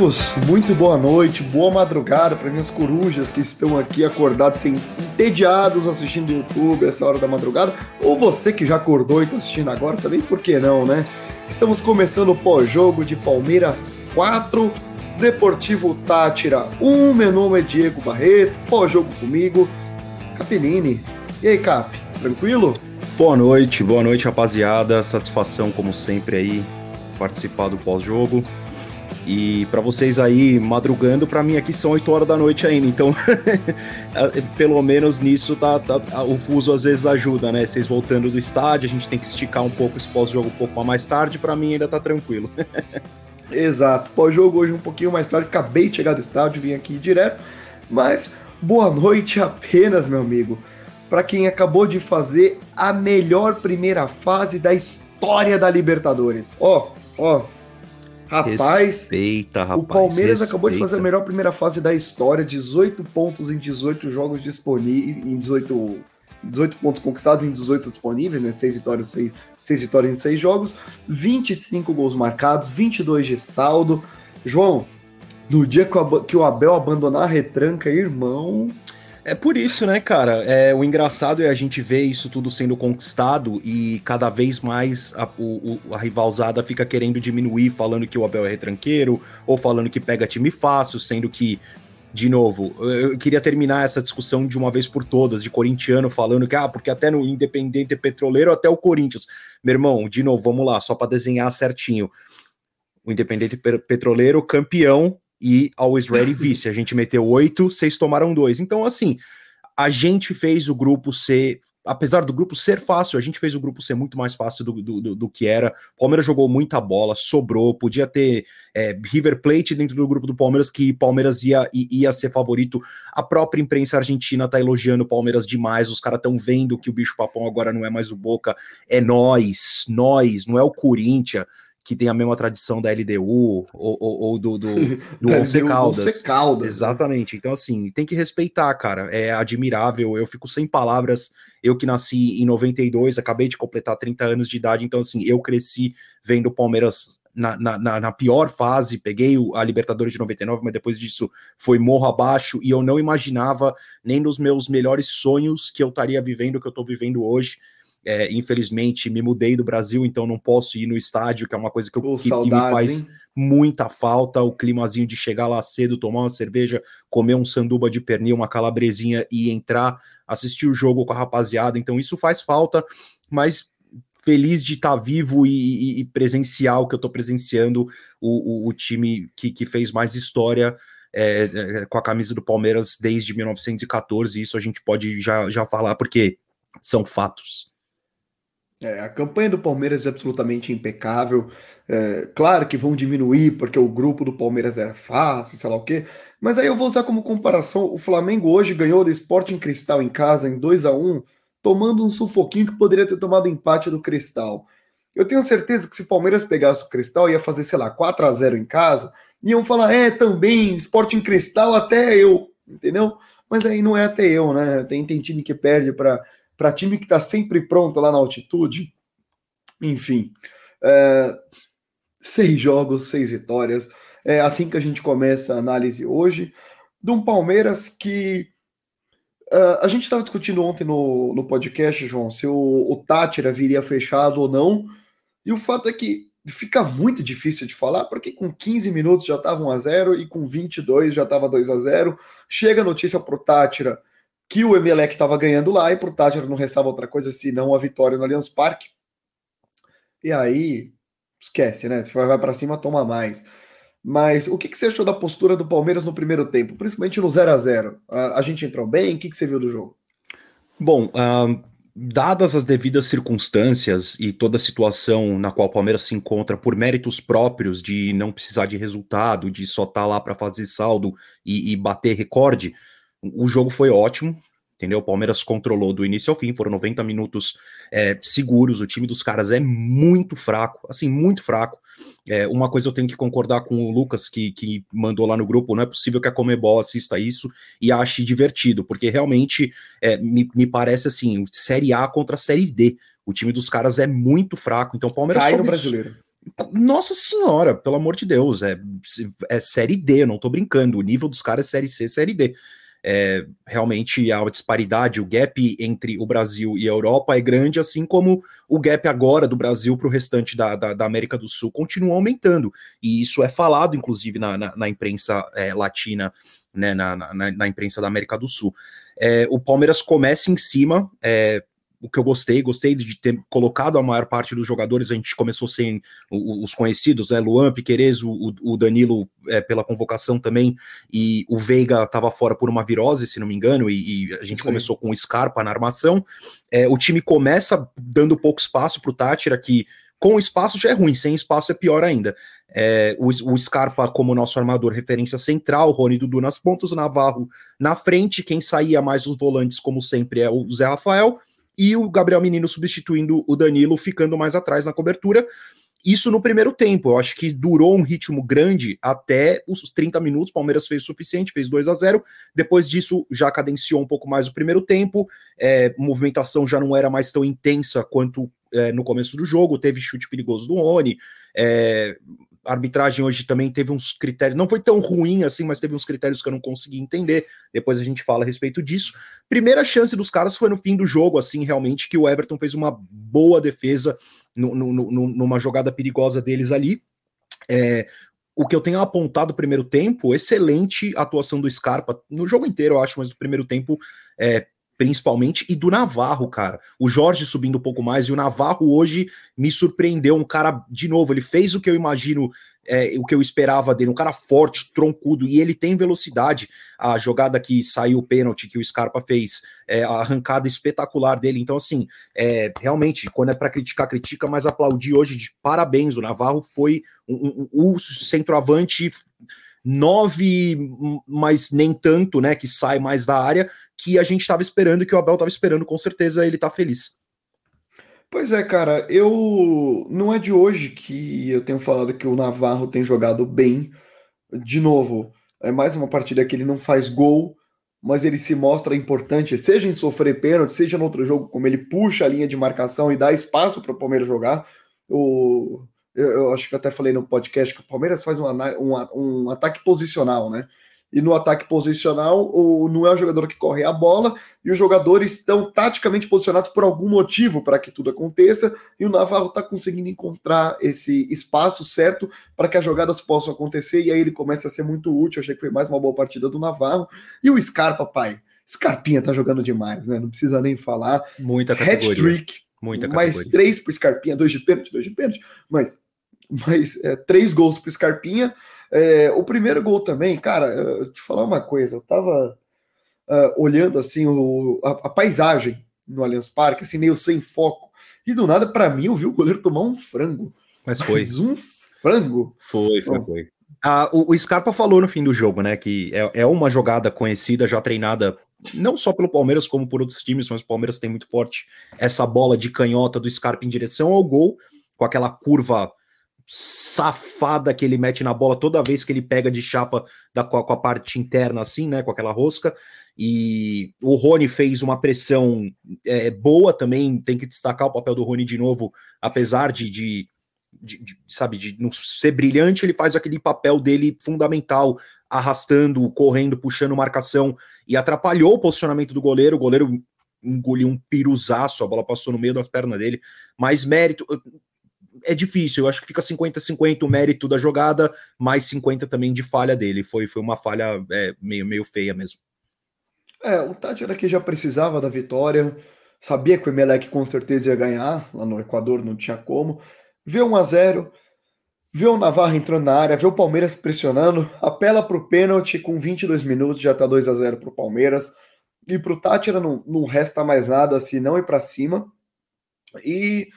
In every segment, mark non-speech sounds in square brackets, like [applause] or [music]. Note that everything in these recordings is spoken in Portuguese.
Aeroporcos! Muito boa noite, boa madrugada para minhas corujas que estão aqui acordados, entediados assistindo o YouTube essa hora da madrugada, ou você que já acordou e está assistindo agora também, por que não, né? Estamos começando o pós-jogo de Palmeiras 4, Deportivo Tátira 1. Meu nome é Diego Barreto, pós-jogo comigo, Capelini. E aí, Cap, tranquilo? Boa noite, boa noite, rapaziada. Satisfação, como sempre, aí, participar do pós-jogo. E para vocês aí madrugando, para mim aqui são 8 horas da noite ainda. Então, [laughs] pelo menos nisso tá, tá, o fuso às vezes ajuda, né? Vocês voltando do estádio, a gente tem que esticar um pouco esse pós-jogo um pouco mais tarde. Para mim ainda tá tranquilo. [laughs] Exato. Pós-jogo hoje um pouquinho mais tarde. Acabei de chegar do estádio, vim aqui direto. Mas boa noite apenas, meu amigo. Para quem acabou de fazer a melhor primeira fase da história da Libertadores. Ó, ó, Rapaz, respeita, rapaz, o Palmeiras respeita. acabou de fazer a melhor primeira fase da história, 18 pontos em 18 jogos disponíveis, em 18, 18 pontos conquistados em 18 disponíveis, né? 6 vitórias, 6, 6 vitórias em 6 jogos, 25 gols marcados, 22 de saldo. João, no dia que o Abel abandonar a retranca, irmão, é por isso, né, cara? É, o engraçado é a gente ver isso tudo sendo conquistado e cada vez mais a, o, a rivalzada fica querendo diminuir, falando que o Abel é retranqueiro, ou falando que pega time fácil, sendo que, de novo, eu queria terminar essa discussão de uma vez por todas, de corintiano falando que, ah, porque até no Independente Petroleiro, até o Corinthians. Meu irmão, de novo, vamos lá, só para desenhar certinho. O Independente Petroleiro, campeão e Always Ready vice. A gente meteu oito, vocês tomaram dois. Então, assim, a gente fez o grupo ser. Apesar do grupo ser fácil, a gente fez o grupo ser muito mais fácil do, do, do, do que era. O Palmeiras jogou muita bola, sobrou, podia ter é, River Plate dentro do grupo do Palmeiras, que Palmeiras ia, ia ser favorito. A própria imprensa argentina tá elogiando o Palmeiras demais. Os caras estão vendo que o bicho papão agora não é mais o Boca, é nós, nós, não é o Corinthians que tem a mesma tradição da LDU ou, ou, ou do, do, [laughs] do Once Caldas. Caldas. Né? Exatamente. Então, assim, tem que respeitar, cara. É admirável. Eu fico sem palavras. Eu que nasci em 92, acabei de completar 30 anos de idade. Então, assim, eu cresci vendo o Palmeiras na, na, na, pior fase, peguei a Libertadores de 99, mas depois disso foi morro abaixo, e eu não imaginava nem nos meus melhores sonhos que eu estaria vivendo o que eu estou vivendo hoje. É, infelizmente, me mudei do Brasil, então não posso ir no estádio, que é uma coisa que, eu, que, que me faz hein? muita falta. O climazinho de chegar lá cedo, tomar uma cerveja, comer um sanduba de pernil, uma calabresinha e entrar, assistir o jogo com a rapaziada. Então, isso faz falta, mas feliz de estar tá vivo e, e, e, presenciar o que eu estou presenciando, o, o, o, time que, que fez mais história. É, é, com a camisa do Palmeiras desde 1914, isso a gente pode já, já falar, porque são fatos. É, a campanha do Palmeiras é absolutamente impecável. É, claro que vão diminuir porque o grupo do Palmeiras era fácil, sei lá o quê. Mas aí eu vou usar como comparação: o Flamengo hoje ganhou do Sporting Cristal em casa em 2 a 1 tomando um sufoquinho que poderia ter tomado empate do Cristal. Eu tenho certeza que se o Palmeiras pegasse o Cristal, ia fazer, sei lá, 4 a 0 em casa, iam falar, é, também, Sporting Cristal até eu, entendeu? Mas aí não é até eu, né? Tem, tem time que perde para para time que está sempre pronto lá na altitude. Enfim, é, seis jogos, seis vitórias. É assim que a gente começa a análise hoje de um Palmeiras que uh, a gente estava discutindo ontem no, no podcast, João, se o, o Tátira viria fechado ou não. E o fato é que fica muito difícil de falar, porque com 15 minutos já estava 1 a 0 e com 22 já estava 2 a 0 Chega a notícia para o Tátira que o Emelec estava ganhando lá e para o Tátira não restava outra coisa senão a vitória no Allianz Parque. E aí, esquece, né? Vai, para cima, toma mais. Mas o que, que, você achou da postura do Palmeiras no primeiro tempo, principalmente no 0 a 0 a, a gente entrou bem? O que, que você viu do jogo? Bom, uh, dadas as devidas circunstâncias e toda a situação na qual o Palmeiras se encontra por méritos próprios de não precisar de resultado, de só estar tá lá para fazer saldo e, e bater recorde, o jogo foi ótimo, entendeu? O Palmeiras controlou do início ao fim, foram 90 minutos é, seguros. O time dos caras é muito fraco, assim, muito fraco. É, uma coisa eu tenho que concordar com o Lucas, que, que mandou lá no grupo: não é possível que a Comebol assista isso e ache divertido, porque realmente é, me, me parece assim: Série A contra Série D. O time dos caras é muito fraco, então o Palmeiras cai no brasileiro. Nossa senhora, pelo amor de Deus, é, é série D, não tô brincando. O nível dos caras é série C, série D. É, realmente a disparidade, o gap entre o Brasil e a Europa é grande, assim como o gap agora do Brasil para o restante da, da, da, América do Sul continua aumentando. E isso é falado, inclusive, na, na, na imprensa é, latina, né, na, na, na, imprensa da América do Sul. É, o Palmeiras começa em cima, é, o que eu gostei, gostei de ter colocado a maior parte dos jogadores, a gente começou sem os conhecidos, né, Luan, Piquerez, o, o Danilo é, pela convocação também, e o Veiga estava fora por uma virose, se não me engano, e, e a gente Sim. começou com o Scarpa na armação, é, o time começa dando pouco espaço para o Tátira, que com espaço já é ruim, sem espaço é pior ainda. É, o, o, Scarpa como nosso armador, referência central, Rony Dudu nas pontas, Navarro na frente, quem saía mais os volantes, como sempre, é o Zé Rafael, e o Gabriel Menino substituindo o Danilo, ficando mais atrás na cobertura. Isso no primeiro tempo, eu acho que durou um ritmo grande até os 30 minutos. Palmeiras fez o suficiente, fez 2 a 0 Depois disso, já cadenciou um pouco mais o primeiro tempo. É, movimentação já não era mais tão intensa quanto é, no começo do jogo. Teve chute perigoso do Oni. É, a arbitragem hoje também teve uns critérios, não foi tão ruim assim, mas teve uns critérios que eu não consegui entender. Depois a gente fala a respeito disso. Primeira chance dos caras foi no fim do jogo, assim, realmente, que o Everton fez uma boa defesa no, no, no, numa jogada perigosa deles ali. É, o que eu tenho apontado primeiro tempo, excelente atuação do Scarpa no jogo inteiro, eu acho, mas no primeiro tempo é, principalmente, e do Navarro, cara. O Jorge subindo um pouco mais, e o Navarro hoje me surpreendeu. Um cara, de novo, ele fez o que eu imagino, é, o que eu esperava dele, um cara forte, troncudo, e ele tem velocidade. A jogada que saiu o pênalti que o Scarpa fez, é, a arrancada espetacular dele. Então, assim, é, realmente, quando é para criticar, critica, mas aplaudir hoje de parabéns. O Navarro foi um, um, um centroavante nove, mas nem tanto, né? Que sai mais da área, que a gente estava esperando que o Abel estava esperando, com certeza ele está feliz. Pois é, cara, eu não é de hoje que eu tenho falado que o Navarro tem jogado bem. De novo, é mais uma partida que ele não faz gol, mas ele se mostra importante, seja em sofrer pênalti, seja no outro jogo, como ele puxa a linha de marcação e dá espaço para o Palmeiras jogar. O, eu, eu, acho que até falei no podcast que o Palmeiras faz um, um, um ataque posicional, né? e no ataque posicional o, não é o jogador que corre a bola e os jogadores estão taticamente posicionados por algum motivo para que tudo aconteça e o Navarro está conseguindo encontrar esse espaço certo para que as jogadas possam acontecer e aí ele começa a ser muito útil. Achei que foi mais uma boa partida do Navarro e o Scarpa, pai. Scarpinha tá jogando demais, né? Não precisa nem falar. Muita categoria. Hat-trick. Muita mais categoria. três pro Scarpinha, dois de pênalti, dois de pênalti, mas, mas é, três gols pro Scarpinha é, o primeiro gol também, cara, eu te falar uma coisa, eu tava uh, olhando assim o, a, a, paisagem no Allianz Parque, assim, meio sem foco, e do nada, para mim, eu vi o goleiro tomar um frango. Mas foi. Mas um frango. Foi, foi, foi. Ah, o, o, Scarpa falou no fim do jogo, né, que é, é uma jogada conhecida, já treinada não só pelo Palmeiras, como por outros times, mas o Palmeiras tem muito forte essa bola de canhota do Scarpa em direção ao gol, com aquela curva safada que ele mete na bola toda vez que ele pega de chapa da, com, a, com a parte interna, assim, né? Com aquela rosca. E o Rony fez uma pressão é, boa também. Tem que destacar o papel do Rony de novo, apesar de, de, de, de, sabe, de não ser brilhante, ele faz aquele papel dele fundamental, arrastando, correndo, puxando marcação e atrapalhou o posicionamento do goleiro. O goleiro engoliu um piruzaço, a bola passou no meio das pernas dele. Mais mérito, é difícil. Eu acho que fica 50-50 o mérito da jogada, mais 50 também de falha dele. Foi, foi uma falha é, meio, meio feia mesmo. É, o Tati era que já precisava da vitória, sabia que o Emelec com certeza ia ganhar, lá no Equador não tinha como. Vê 1 a 0 vê o Navarro entrando na área, vê o Palmeiras pressionando, apela para o pênalti com 22 minutos, já tá 2 a 0 para o Palmeiras. E para o Tátira não, não resta mais nada se não ir para cima. E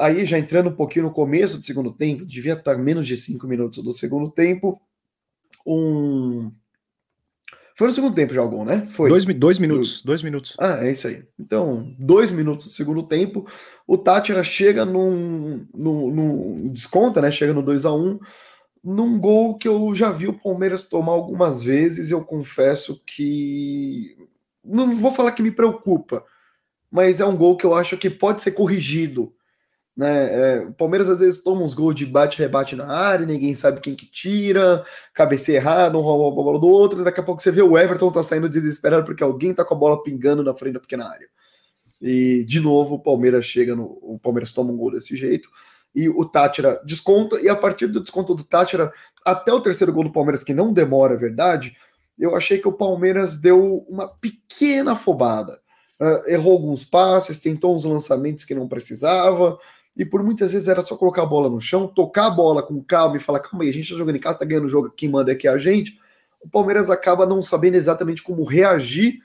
Aí, já entrando um pouquinho no começo do segundo tempo, devia estar menos de cinco minutos do segundo tempo. Um. Foi no segundo tempo já algum, né? Foi. Dois, dois minutos. Dois minutos. Ah, é isso aí. Então, dois minutos do segundo tempo. O Tátira chega num, num, num. Desconta, né? Chega no 2 a 1 num gol que eu já vi o Palmeiras tomar algumas vezes. Eu confesso que. Não vou falar que me preocupa, mas é um gol que eu acho que pode ser corrigido Né? É, o Palmeiras às vezes toma uns gols de bate-rebate na área, ninguém sabe quem que tira, cabeceia errado, um rouba a bola do outro, daqui a pouco você vê o Everton tá saindo desesperado porque alguém tá com a bola pingando na frente da pequena área. E de novo o Palmeiras chega no. O Palmeiras toma um gol desse jeito. E o Tátira desconta, e a partir do desconto do Tátira, até o terceiro gol do Palmeiras, que não demora, é verdade, eu achei que o Palmeiras deu uma pequena afobada. Uh, errou alguns passes, tentou uns lançamentos que não precisava, e por muitas vezes era só colocar a bola no chão, tocar a bola com calma e falar: calma aí, a gente tá jogando em casa, tá ganhando o jogo, quem manda aqui é a gente. O Palmeiras acaba não sabendo exatamente como reagir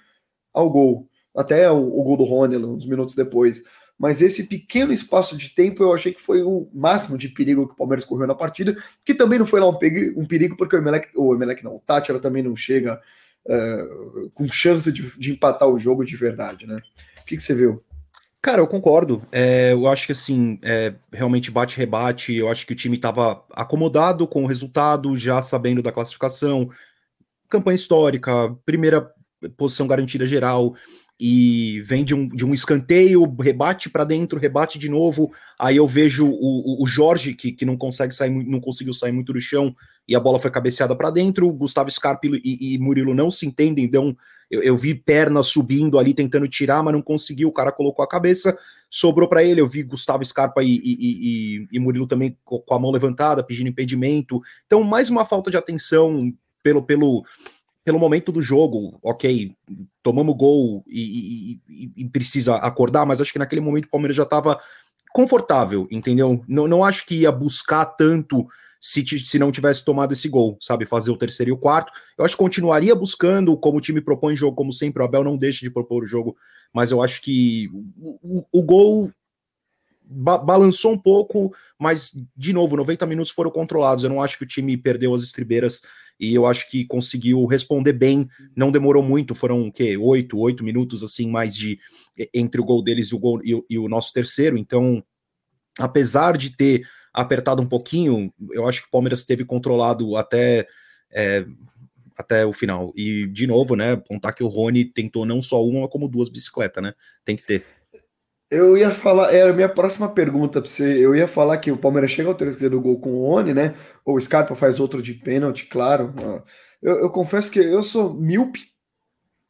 ao gol, até o, o gol do Rony, uns minutos depois. Mas esse pequeno espaço de tempo eu achei que foi o máximo de perigo que o Palmeiras correu na partida, que também não foi lá um perigo, um perigo porque o Emelec, o Emelec não, o Tátira também não chega uh, com chance de, de, empatar o jogo de verdade, né? O que, que você viu? Cara, eu concordo. É, eu acho que assim, é, realmente bate-rebate. Eu acho que o time estava acomodado com o resultado, já sabendo da classificação. Campanha histórica, primeira posição garantida geral e vem de um, de um escanteio, rebate para dentro, rebate de novo. Aí eu vejo o, o Jorge, que, que não consegue sair, não conseguiu sair muito do chão, e a bola foi cabeceada para dentro. Gustavo Scarpa e, e, Murilo não se entendem, então eu, eu, vi perna subindo ali, tentando tirar, mas não conseguiu. O cara colocou a cabeça, sobrou para ele. Eu vi Gustavo Scarpa e, e, e Murilo também com a mão levantada, pedindo impedimento. Então, mais uma falta de atenção pelo, pelo pelo momento do jogo, ok, tomamos gol e, e, e, precisa acordar, mas acho que naquele momento o Palmeiras já estava confortável, entendeu? Não, não acho que ia buscar tanto se, se não tivesse tomado esse gol, sabe? Fazer o terceiro e o quarto. Eu acho que continuaria buscando, como o time propõe jogo, como sempre, o Abel não deixa de propor o jogo, mas eu acho que o, o, o gol ba balançou um pouco, mas, de novo, 90 minutos foram controlados. Eu não acho que o time perdeu as estribeiras e eu acho que conseguiu responder bem. Não demorou muito, foram o quê? Oito, oito minutos assim, mais de entre o gol deles e o, gol, e, e o nosso terceiro. Então, apesar de ter apertado um pouquinho, eu acho que o Palmeiras teve controlado até. É, até o final. E, de novo, né, contar que o Rony tentou não só uma, como duas bicicletas, né? Tem que ter. Eu ia falar, era a minha próxima pergunta para você. Eu ia falar que o Palmeiras chega ao terceiro gol com o Rony, né? Ou o Scarpa faz outro de pênalti, claro. Eu, eu, confesso que eu sou míope,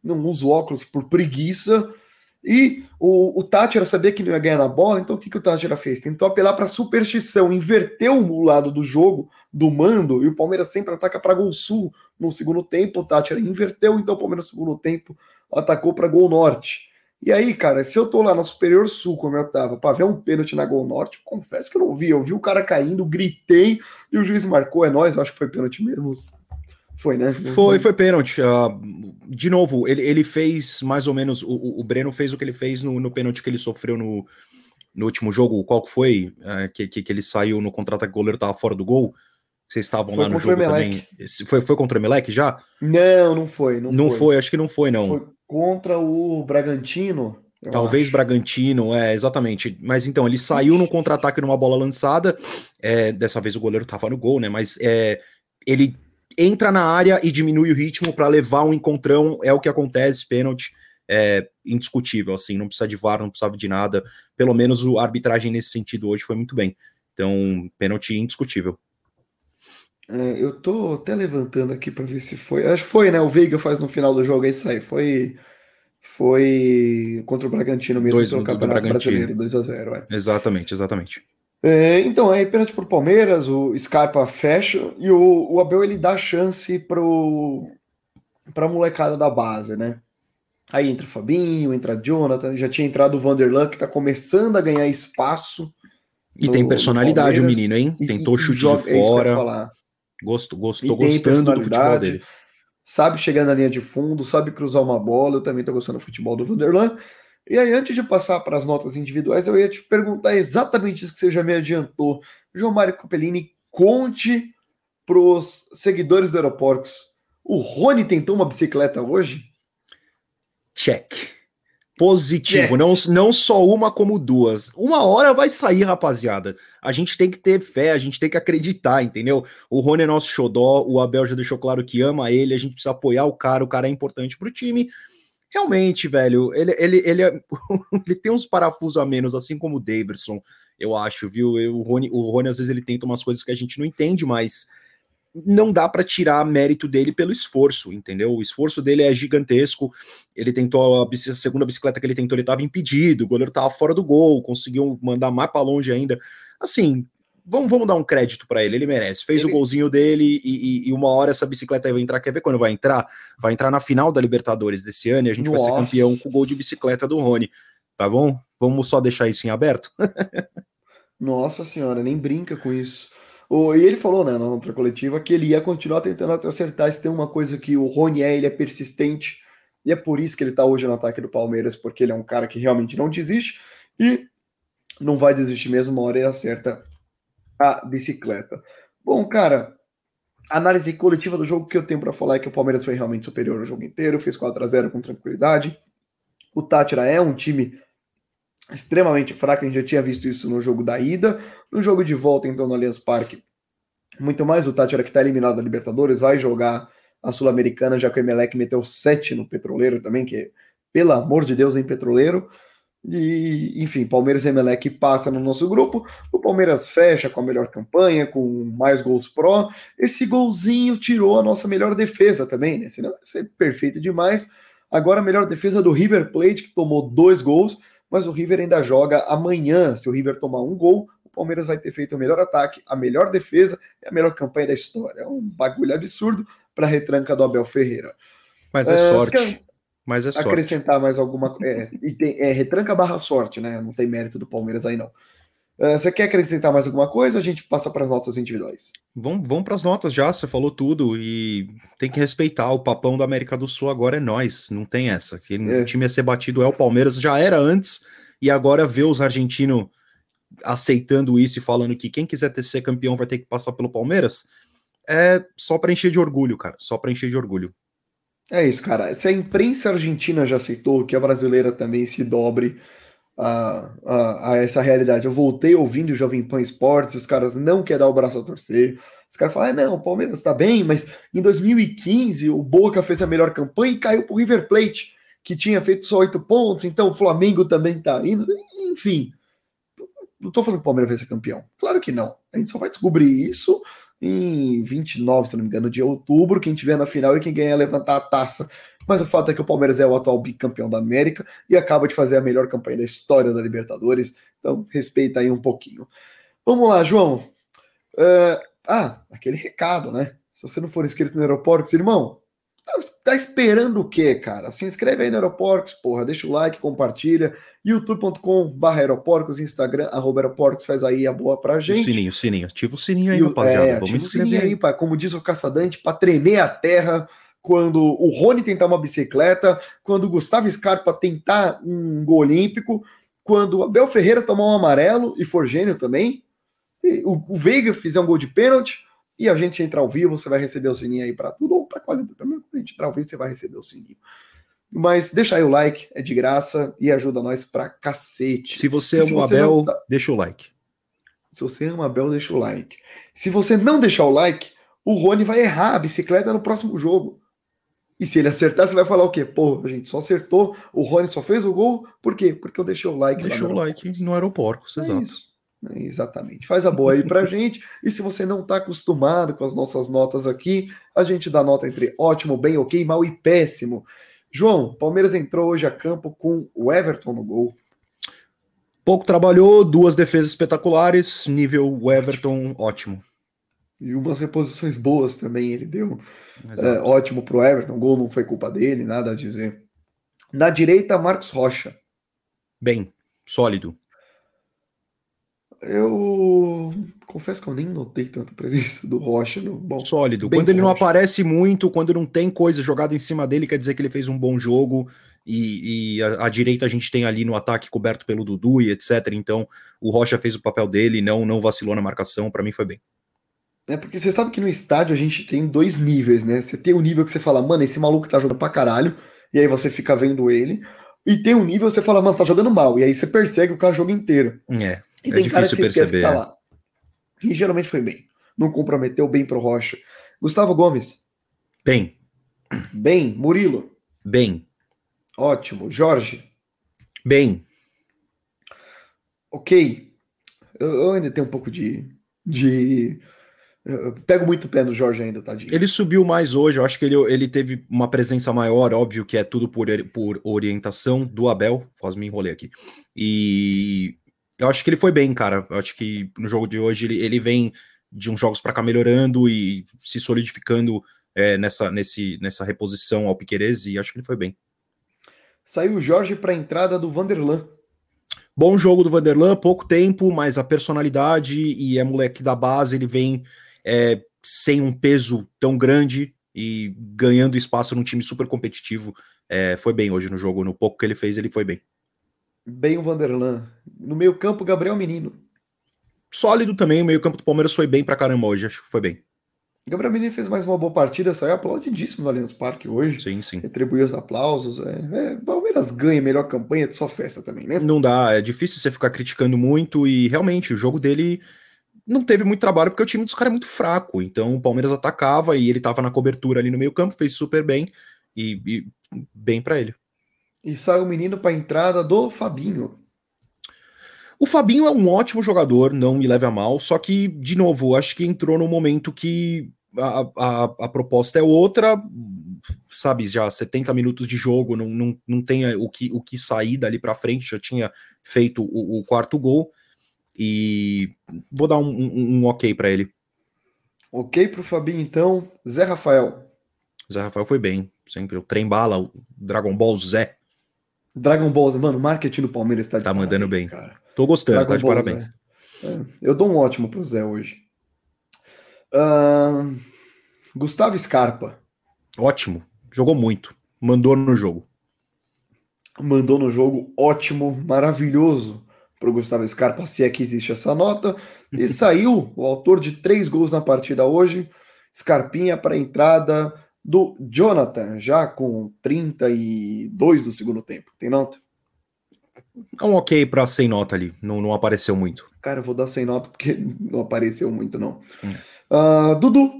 não uso óculos por preguiça. E o, o Tátira sabia que não ia ganhar na bola, então o que, que o Tátira fez? Tentou apelar para superstição, inverteu o lado do jogo, do mando, e o Palmeiras sempre ataca para gol sul no segundo tempo. O Tátira inverteu, então o Palmeiras no segundo tempo atacou para gol norte. E aí, cara, se eu tô lá na Superior Sul, como eu tava, pra ver um pênalti na Gol Norte, confesso que eu não vi. Eu vi o cara caindo, gritei e o juiz marcou. É nós, acho que foi pênalti mesmo. Foi, né? Foi, foi pênalti. Uh, de novo, ele, ele fez mais ou menos. O, o Breno fez o que ele fez no, no pênalti que ele sofreu no, no último jogo. Qual que foi? Uh, que, que, que, ele saiu no contra-ataque, o goleiro tava fora do gol. Vocês estavam lá no jogo também. Foi, foi contra o Emelec já? Não, não foi. Não, não foi. foi. acho que não foi, não. Foi contra o Bragantino. Talvez acho. Bragantino, é, exatamente. Mas então, ele saiu no contra-ataque numa bola lançada. É, dessa vez o goleiro tava no gol, né? Mas é, ele entra na área e diminui o ritmo para levar um encontrão. É o que acontece, pênalti. É indiscutível, assim, não precisa de VAR, não precisava de nada. Pelo menos a arbitragem nesse sentido hoje foi muito bem. Então, pênalti indiscutível. É, eu tô até levantando aqui para ver se foi. Acho que foi, né? O Veiga faz no final do jogo, é isso aí. Foi, foi contra o Bragantino mesmo dois, pelo Campeonato Brasileiro, 2x0. É. Exatamente, exatamente. É, então, aí pênalti pro Palmeiras, o Scarpa fecha e o, o Abel ele dá chance pro, pra molecada da base, né? Aí entra o Fabinho, entra Jonathan, já tinha entrado o Vanderlan, que tá começando a ganhar espaço. E no, tem personalidade o menino, hein? Tentou e, chute de é fora. Gosto, gosto, tô gostando do futebol dele. Sabe chegar na linha de fundo, sabe cruzar uma bola. Eu também tô gostando do futebol do Vanderlan. E aí, antes de passar para as notas individuais, eu ia te perguntar exatamente isso que você já me adiantou. João Mário Capellini, conte para os seguidores do Aeroportos. O Rony tentou uma bicicleta hoje? Check positivo, é. não, não só uma como duas. Uma hora vai sair, rapaziada. A gente tem que ter fé, a gente tem que acreditar, entendeu? O Rony é nosso xodó, o Abel já deixou claro que ama ele, a gente precisa apoiar o cara, o cara é importante pro time. realmente, velho, ele, ele, ele, é, [laughs] ele tem uns parafusos a menos, assim como o Davidson, eu acho, viu? O Rony, o Rony, às vezes, ele tenta umas coisas que a gente não entende, mas não dá para tirar mérito dele pelo esforço, entendeu? O esforço dele é gigantesco. Ele tentou a, a segunda bicicleta que ele tentou, ele estava impedido, o goleiro estava fora do gol, conseguiu mandar mais para longe ainda. Assim, vamos, vamos dar um crédito para ele, ele merece. Fez ele... o golzinho dele e, e, e, uma hora essa bicicleta vai entrar. Quer ver quando vai entrar? Vai entrar na final da Libertadores desse ano e a gente Nossa. vai ser campeão com o gol de bicicleta do Rony. Tá bom? Vamos só deixar isso em aberto? [laughs] Nossa senhora, nem brinca com isso. E ele falou, né, na outra coletiva, que ele ia continuar tentando acertar. Se tem uma coisa que o Rony é, ele é persistente. E é por isso que ele tá hoje no ataque do Palmeiras, porque ele é um cara que realmente não desiste e não vai desistir mesmo. Uma hora ele acerta a bicicleta. Bom, cara, análise coletiva do jogo que eu tenho para falar é que o Palmeiras foi realmente superior o jogo inteiro, fez 4 a 0 com tranquilidade. O Tátira é um time extremamente fraco, a gente já tinha visto isso no jogo da ida. No jogo de volta, então, no Allianz Parque, muito mais o Tátira que está eliminado da Libertadores, vai jogar a Sul-Americana, já que o Emelec meteu 7 no Petroleiro também, que, pelo amor de Deus, em Petroleiro. E, enfim, Palmeiras e Emelec passa no nosso grupo. O Palmeiras fecha com a melhor campanha, com mais gols pró. Esse golzinho tirou a nossa melhor defesa também, né? Senão vai ser perfeito demais. Agora a melhor defesa do River Plate, que tomou dois gols mas o River ainda joga amanhã. Se o River tomar um gol, o Palmeiras vai ter feito o melhor ataque, a melhor defesa e a melhor campanha da história. É um bagulho absurdo para a retranca do Abel Ferreira. Mas é, é sorte. Mas é sorte. Acrescentar mais alguma coisa. É, é, retranca barra sorte, né? Não tem mérito do Palmeiras aí, não. Uh, você quer acrescentar mais alguma coisa? A gente passa para as notas individuais. Vamos, vamos para as notas já. Você falou tudo e tem que respeitar. O papão da América do Sul agora é nós. Não tem essa. Que é. O time a ser batido é o Palmeiras. Já era antes e agora ver os argentinos aceitando isso e falando que quem quiser ter, ser campeão vai ter que passar pelo Palmeiras. É só para encher de orgulho, cara. Só para encher de orgulho. É isso, cara. Se a imprensa argentina já aceitou que a brasileira também se dobre a, a, a, essa realidade. Eu voltei ouvindo o Jovem Pan Esportes, os caras não querem dar o braço a torcer. Os caras falam, ah, não, o Palmeiras tá bem, mas em 2015 o Boca fez a melhor campanha e caiu pro River Plate, que tinha feito só oito pontos, então o Flamengo também tá indo. Enfim, não tô falando que o Palmeiras vai ser campeão. Claro que não. A gente só vai descobrir isso em 29, se não me engano, de outubro. Quem tiver na final e quem ganhar levantar a taça mas o fato é que o Palmeiras é o atual bicampeão da América e acaba de fazer a melhor campanha da história da Libertadores. Então, respeita aí um pouquinho. Vamos lá, João. Uh, ah, aquele recado, né? Se você não for inscrito no Aeroportos, irmão, tá, tá, esperando o quê, cara? Se inscreve aí no Aeroportos, porra, deixa o like, compartilha. youtube.com.br Aeroportos, Instagram, arroba Aeroportos, faz aí a boa pra gente. O sininho, sininho. Ativa o sininho aí, rapaziada. É, Vamos inscrever. o sininho aí, pá, como diz o Caçadante, pra tremer a terra quando o Rony tentar uma bicicleta, quando o Gustavo Scarpa tentar um gol olímpico, quando o Abel Ferreira tomar um amarelo e for gênio também, o, o Veiga fizer um gol de pênalti e a gente entrar ao vivo, você vai receber o sininho aí para tudo, ou para quase tudo. Primeiro, a gente entrar ao vivo, você vai receber o sininho. Mas deixa aí o like, é de graça e ajuda nós pra cacete. Se você ama o Abel, tá... deixa o like. Se você ama o Abel, deixa o like. Se você não deixar o like, o Rony vai errar a bicicleta no próximo jogo. E se ele acertar, você vai falar o quê? Pô, a gente só acertou, o Rony só fez o gol, por quê? Porque eu deixei o like. Deixou o like no aeroporto, é exato. Isso. É, exatamente. Faz a boa aí pra [laughs] gente. E se você não tá acostumado com as nossas notas aqui, a gente dá nota entre ótimo, bem, ok, mal e péssimo. João, Palmeiras entrou hoje a campo com o Everton no gol. Pouco trabalhou, duas defesas espetaculares, nível Everton ótimo. E umas reposições boas também ele deu. É, ótimo pro Everton. O gol não foi culpa dele, nada a dizer. Na direita, Marcos Rocha. Bem, sólido. Eu confesso que eu nem notei tanta presença do Rocha no bom. Sólido. Quando ele Rocha. não aparece muito, quando não tem coisa jogada em cima dele, quer dizer que ele fez um bom jogo. E, e a, a, direita a gente tem ali no ataque coberto pelo Dudu e etc. Então o Rocha fez o papel dele, não não vacilou na marcação. Para mim foi bem. É porque você sabe que no estádio a gente tem dois níveis, né? Você tem o um nível que você fala, mano, esse maluco tá jogando pra caralho, e aí você fica vendo ele. E tem um nível que você fala, mano, tá jogando mal, e aí você persegue o cara o jogo inteiro. É, e é tem cara que você perceber. Que tá lá. E geralmente foi bem. Não comprometeu bem pro Rocha. Gustavo Gomes. Bem. Bem. Murilo. Bem. Ótimo. Jorge? Bem. Ok. Eu, eu ainda tenho um pouco de. de eu pego muito pé no Jorge ainda, tadinho. Ele subiu mais hoje, eu acho que ele, ele teve uma presença maior, óbvio que é tudo por, por orientação do Abel, faz me enrolei aqui. E eu acho que ele foi bem, cara. Eu acho que no jogo de hoje ele, ele vem de uns jogos para cá melhorando e se solidificando é, nessa, nesse, nessa reposição ao Piquerez e acho que ele foi bem. Saiu o Jorge para a entrada do Vanderlan. Bom jogo do Vanderlan, pouco tempo, mas a personalidade e é moleque da base, ele vem é, sem um peso tão grande e ganhando espaço num time super competitivo. É, foi bem hoje no jogo, no pouco que ele fez, ele foi bem. Bem o Vanderlan. No meio-campo, Gabriel Menino. Sólido também, o meio-campo do Palmeiras foi bem pra caramba hoje, acho que foi bem. Gabriel Menino fez mais uma boa partida, saiu aplaudidíssimo no Allianz Parque hoje. Sim, sim. Retribuiu os aplausos. É, é, Palmeiras ganha, melhor campanha, só festa também, né? Não dá, é difícil você ficar criticando muito e realmente o jogo dele não teve muito trabalho porque o time dos caras é muito fraco. Então o Palmeiras atacava e ele tava na cobertura ali no meio-campo, fez super bem e, e bem para ele. E sai o menino para entrada do Fabinho. O Fabinho é um ótimo jogador, não me leve a mal, só que, de novo, acho que entrou no momento que a, a, a, proposta é outra, sabe, já 70 minutos de jogo, não, não, não tem o que, o que sair dali para frente, já tinha feito o, o quarto gol, e vou dar um, um, um ok para ele. Ok para o Fabinho, então. Zé Rafael. Zé Rafael foi bem, sempre. O trem bala, o Dragon Ball Zé. Dragon Ball Z, mano, o marketing do Palmeiras tá de Tá parabéns, mandando bem. Cara. Tô gostando, Dragon tá de Ball parabéns. É, eu dou um ótimo pro Zé hoje. Uh, Gustavo Scarpa. Ótimo. Jogou muito. Mandou no jogo. Mandou no jogo, ótimo, maravilhoso para o Gustavo Scarpa, se é que existe essa nota. E [laughs] saiu o autor de três gols na partida hoje, Scarpinha para a entrada do Jonathan, já com 32 do segundo tempo. Tem nota? É um ok para sem nota ali, não, não apareceu muito. Cara, eu vou dar sem nota porque [laughs] não apareceu muito, não. Hum. Uh, Dudu,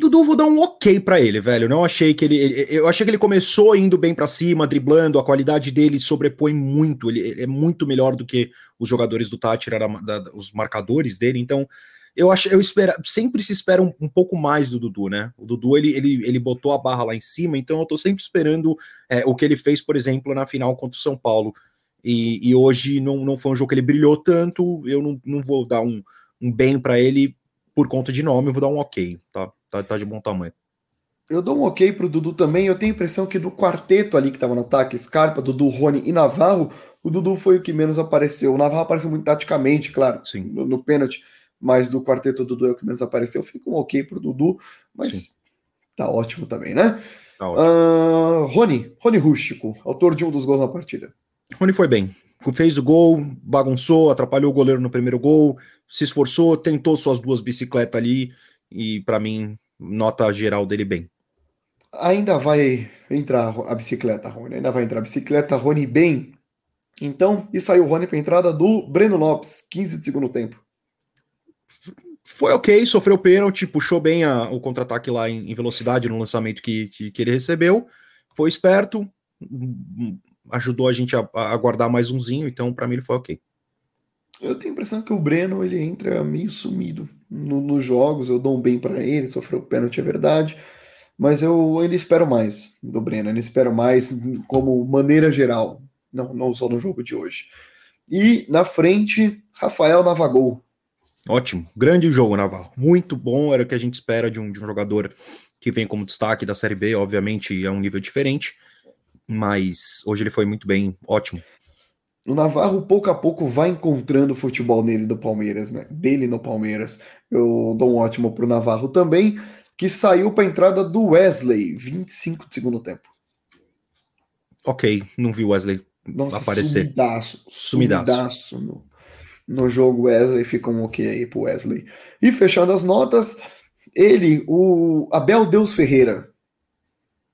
Dudu, vou dar um ok para ele, velho. Não achei que ele, Eu achei que ele começou indo bem para cima, driblando. A qualidade dele sobrepõe muito. Ele, é muito melhor do que os jogadores do Tátira, os marcadores dele. Então, eu acho, eu espero, sempre se espera um, um, pouco mais do Dudu, né? O Dudu ele, ele, ele botou a barra lá em cima, então eu tô sempre esperando é, o que ele fez, por exemplo, na final contra o São Paulo. E, e hoje não, não foi um jogo que ele brilhou tanto. Eu não, não vou dar um, um bem para ele por conta de nome, eu vou dar um ok, tá? Tá, tá de bom tamanho. Eu dou um ok pro Dudu também. Eu tenho a impressão que do quarteto ali que tava no ataque, Scarpa, Dudu, Rony e Navarro, o Dudu foi o que menos apareceu. O Navarro apareceu muito taticamente, claro, Sim. no, no pênalti, mas do quarteto o Dudu é o que menos apareceu. Fica um ok pro Dudu, mas Sim. tá ótimo também, né? Tá ótimo. Uh, Rony, Rony Rústico, autor de um dos gols na partida. Rony foi bem. Fez o gol, bagunçou, atrapalhou o goleiro no primeiro gol, se esforçou, tentou suas duas bicicletas ali e para mim, nota geral dele bem. Ainda vai entrar a bicicleta, Rony. Ainda vai entrar a bicicleta, Rony bem. Então, e saiu o Rony para entrada do Breno Lopes, 15 de segundo tempo. Foi ok, sofreu pênalti, puxou bem a, o contra-ataque lá em, em, velocidade no lançamento que, que, que, ele recebeu. Foi esperto, ajudou a gente a, a guardar mais umzinho, então para mim ele foi ok. Eu tenho a impressão que o Breno ele entra meio sumido no, nos jogos. Eu dou um bem para ele, sofreu pênalti, é verdade. Mas eu ainda espero mais do Breno, ainda espero mais como maneira geral, não, não só no jogo de hoje. E na frente, Rafael Navagol. Ótimo, grande jogo, Naval. Muito bom, era o que a gente espera de um, de um jogador que vem como destaque da Série B. Obviamente é um nível diferente, mas hoje ele foi muito bem, ótimo. O Navarro pouco a pouco vai encontrando o futebol nele do Palmeiras, né? Dele no Palmeiras. Eu dou um ótimo pro Navarro também, que saiu para a entrada do Wesley, 25 de segundo tempo. Ok, não vi o Wesley Nossa, aparecer. Sumidaço, sumidaço. sumidaço no, no jogo Wesley, fica um ok aí pro Wesley. E fechando as notas, ele, o Abel Deus Ferreira.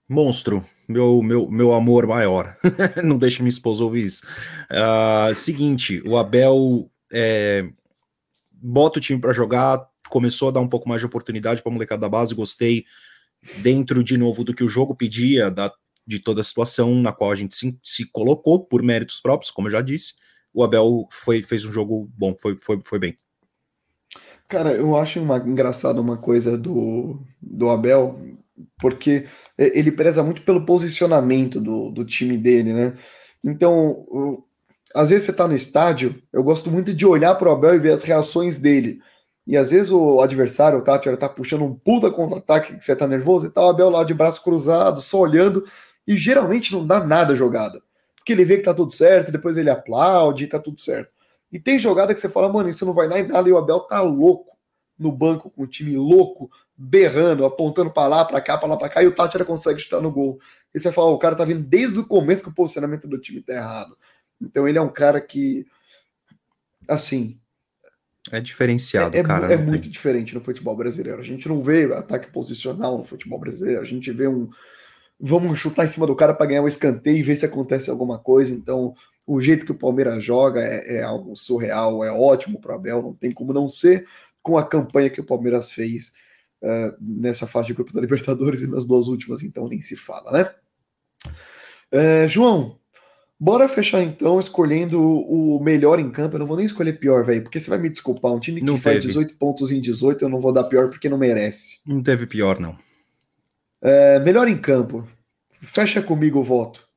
Monstro meu, meu, meu amor maior. [laughs] não deixa minha esposa ouvir isso. Uh, seguinte, o Abel é, bota o time para jogar, começou a dar um pouco mais de oportunidade para molecada da base, gostei. Dentro de novo do que o jogo pedia, da de toda a situação na qual a gente se, se colocou por méritos próprios, como eu já disse. O Abel foi, fez um jogo bom, foi, foi, foi bem. Cara, eu acho uma, engraçado uma coisa do, do Abel, porque ele preza muito pelo posicionamento do, do time dele, né? Então, às vezes você tá no estádio, eu gosto muito de olhar para o Abel e ver as reações dele. E às vezes o adversário, o Tati, tá puxando um puta contra-ataque que você tá nervoso e tá o Abel lá de braço cruzado, só olhando, e geralmente não dá nada jogada. Porque ele vê que tá tudo certo, depois ele aplaude e tá tudo certo. E tem jogada que você fala, mano, isso não vai dar em nada, e o Abel tá louco no banco, com o time louco, berrando, apontando para lá, para cá, para lá, para cá, e o Tátira consegue chutar no gol. E você fala, o cara tá vindo desde o começo que o posicionamento do time tá errado. Então ele é um cara que, assim, é diferenciado, é, cara. É, muito tem. diferente no futebol brasileiro. A gente não vê ataque posicional no futebol brasileiro. A gente vê um. Vamos chutar em cima do cara para ganhar um escanteio e ver se acontece alguma coisa. Então, o jeito que o Palmeiras joga é, é algo surreal, é ótimo para Abel. Não tem como não ser com a campanha que o Palmeiras fez uh, nessa fase de grupo da Libertadores e nas duas últimas, então nem se fala, né? Uh, João, Bora fechar então escolhendo o melhor em campo. Eu não vou nem escolher pior, velho, porque você vai me desculpar. Um time que não faz teve. 18 pontos em 18, eu não vou dar pior porque não merece. Não teve pior, não. É, melhor em campo. Fecha comigo o voto.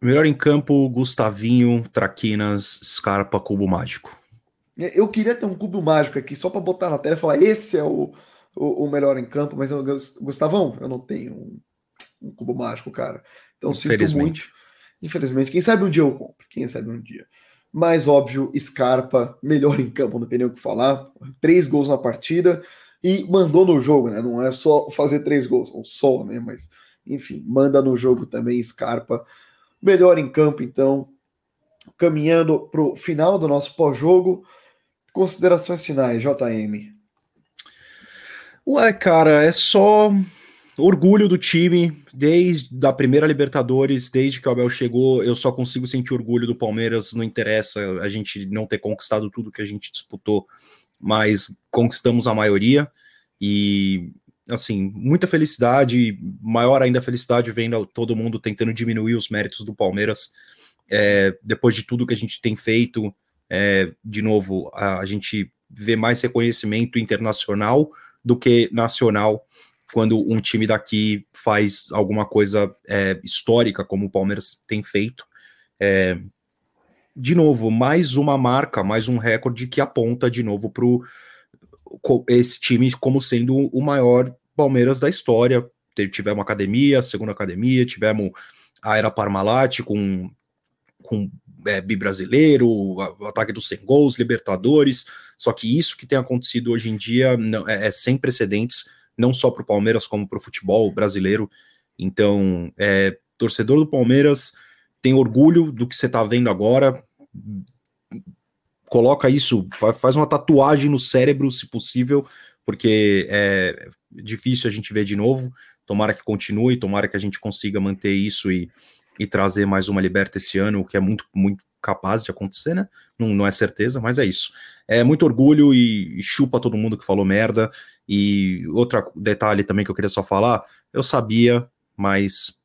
Melhor em campo, Gustavinho, Traquinas, Scarpa, Cubo Mágico. Eu queria ter um cubo mágico aqui só para botar na tela e falar: esse é o, o, o, melhor em campo, mas eu, Gustavão, eu não tenho um, um cubo mágico, cara. Então sinto muito. Infelizmente, quem sabe um dia eu compro, quem sabe um dia. Mas óbvio, Scarpa, melhor em campo, não tem nem o que falar. Três gols na partida e mandou no jogo, né? Não é só fazer três gols, ou só, né? Mas, enfim, manda no jogo também Scarpa. Melhor em campo, então. Caminhando para o final do nosso pós-jogo. Considerações finais, JM. Ué, cara, é só orgulho do time, desde a primeira Libertadores, desde que o Abel chegou, eu só consigo sentir orgulho do Palmeiras, não interessa a gente não ter conquistado tudo que a gente disputou, mas conquistamos a maioria e assim, muita felicidade, maior ainda felicidade vendo todo mundo tentando diminuir os méritos do Palmeiras, é, depois de tudo que a gente tem feito, é, de novo, a, a gente vê mais reconhecimento internacional do que nacional quando um time daqui faz alguma coisa é, histórica, como o Palmeiras tem feito. É, de novo, mais uma marca, mais um recorde que aponta de novo para esse time como sendo o maior Palmeiras da história. Tivemos academia, segunda academia, tivemos a era Parmalat com, com é, bibrasileiro, o ataque dos 100 gols, Libertadores. Só que isso que tem acontecido hoje em dia não, é, é sem precedentes não só para o Palmeiras, como para o futebol brasileiro. Então, é, torcedor do Palmeiras tem orgulho do que você está vendo agora. Coloca isso, faz uma tatuagem no cérebro, se possível, porque é difícil a gente ver de novo. Tomara que continue, tomara que a gente consiga manter isso e, e trazer mais uma liberta esse ano, o que é muito, muito capaz de acontecer, né? Não, não é certeza, mas é isso. É muito orgulho e, e chupa todo mundo que falou merda. E outro detalhe também que eu queria só falar, eu sabia, mas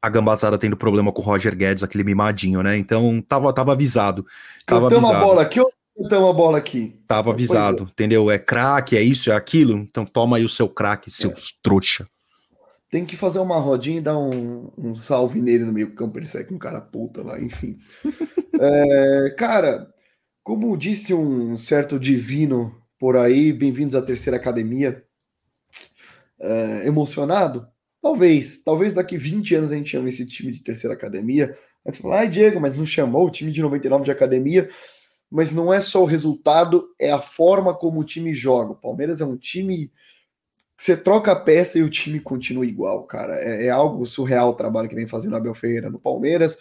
a gambazada tendo problema com o Roger Guedes, aquele mimadinho, né? Então tava, tava avisado. Tava Cantamos avisado. a bola aqui ou cantamos a bola aqui? Tava avisado, é. entendeu? É craque, é isso, é aquilo. Então toma aí o seu craque, seus é. trouxa. Tem que fazer uma rodinha e dar um, um salve nele no meio campo, ele sai com um cara puta lá, enfim. [laughs] é, cara, como disse um certo divino por aí, bem-vindos à terceira academia. É, emocionado? Talvez. Talvez daqui 20 anos a gente chame esse time de terceira academia. Aí você fala, ai, Diego, mas não chamou o time de 99 de academia. Mas não é só o resultado, é a forma como o time joga. O Palmeiras é um time você troca a peça e o time continua igual, cara. É, é algo surreal o trabalho que vem fazendo Abel Ferreira no Palmeiras.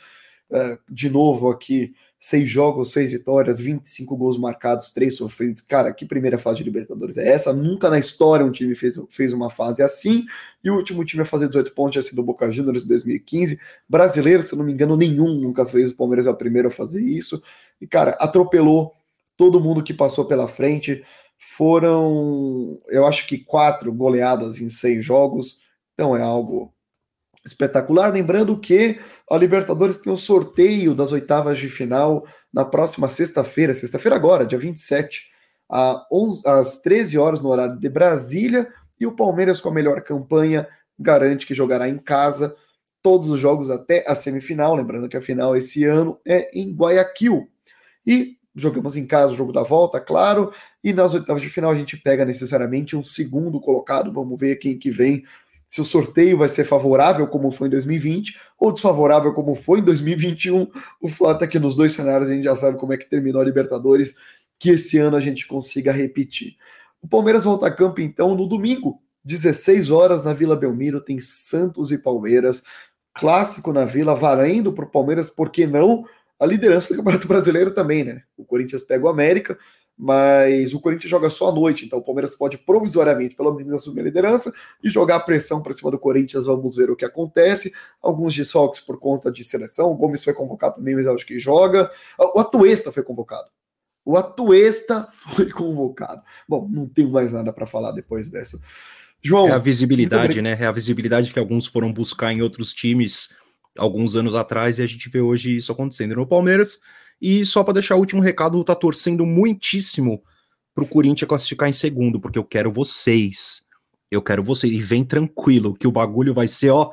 Uh, de novo aqui, seis jogos, seis vitórias, 25 gols marcados, três sofridos. Cara, que primeira fase de Libertadores é essa? Nunca na história um time fez, fez uma fase assim. E o último time a fazer 18 pontos tinha sido o Boca Juniors em 2015. Brasileiro, se eu não me engano, nenhum nunca fez. O Palmeiras é o primeiro a fazer isso. E, cara, atropelou todo mundo que passou pela frente foram, eu acho que quatro goleadas em seis jogos, então é algo espetacular. Lembrando que a Libertadores tem um sorteio das oitavas de final na próxima sexta-feira, sexta-feira agora, dia 27, às 13 horas no horário de Brasília, e o Palmeiras com a melhor campanha garante que jogará em casa todos os jogos até a semifinal, lembrando que a final esse ano é em Guayaquil. E jogamos em casa o jogo da volta, claro, e nas oitavas de final a gente pega necessariamente um segundo colocado, vamos ver quem que vem se o sorteio vai ser favorável, como foi em 2020, ou desfavorável, como foi em 2021. O fato é que nos dois cenários a gente já sabe como é que terminou a Libertadores, que esse ano a gente consiga repetir. O Palmeiras volta a campo, então, no domingo, 16 horas, na Vila Belmiro, tem Santos e Palmeiras. Clássico na Vila, varando para o Palmeiras, por que não? A liderança do Campeonato Brasileiro também, né? O Corinthians pega o América, mas o Corinthians joga só à noite, então o Palmeiras pode provisoriamente, pelo menos, assumir a liderança e jogar a pressão para cima do Corinthians. Vamos ver o que acontece. Alguns desfalques por conta de seleção. O Gomes foi convocado também, mas acho que joga. O Atuesta foi convocado. O Atuesta foi [laughs] convocado. Bom, não tenho mais nada para falar depois dessa. João. É a visibilidade, né? É a visibilidade que alguns foram buscar em outros times alguns anos atrás e a gente vê hoje isso acontecendo no Palmeiras. E só para deixar o último recado, tá torcendo muitíssimo pro Corinthians classificar em segundo, porque eu quero vocês. Eu quero vocês. E vem tranquilo, que o bagulho vai ser, ó.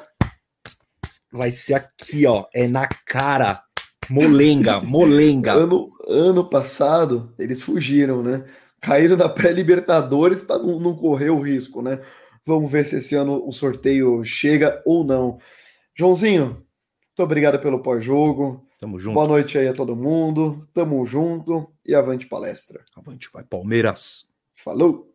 Vai ser aqui, ó. É na cara. Molenga, [laughs] molenga. Ano, ano passado, eles fugiram, né? Caíram na pré-Libertadores para não, não correr o risco, né? Vamos ver se esse ano o sorteio chega ou não. Joãozinho, muito obrigado pelo pós-jogo. Tamo junto. Boa noite aí a todo mundo. Tamo junto e avante palestra. Avante, vai Palmeiras. Falou!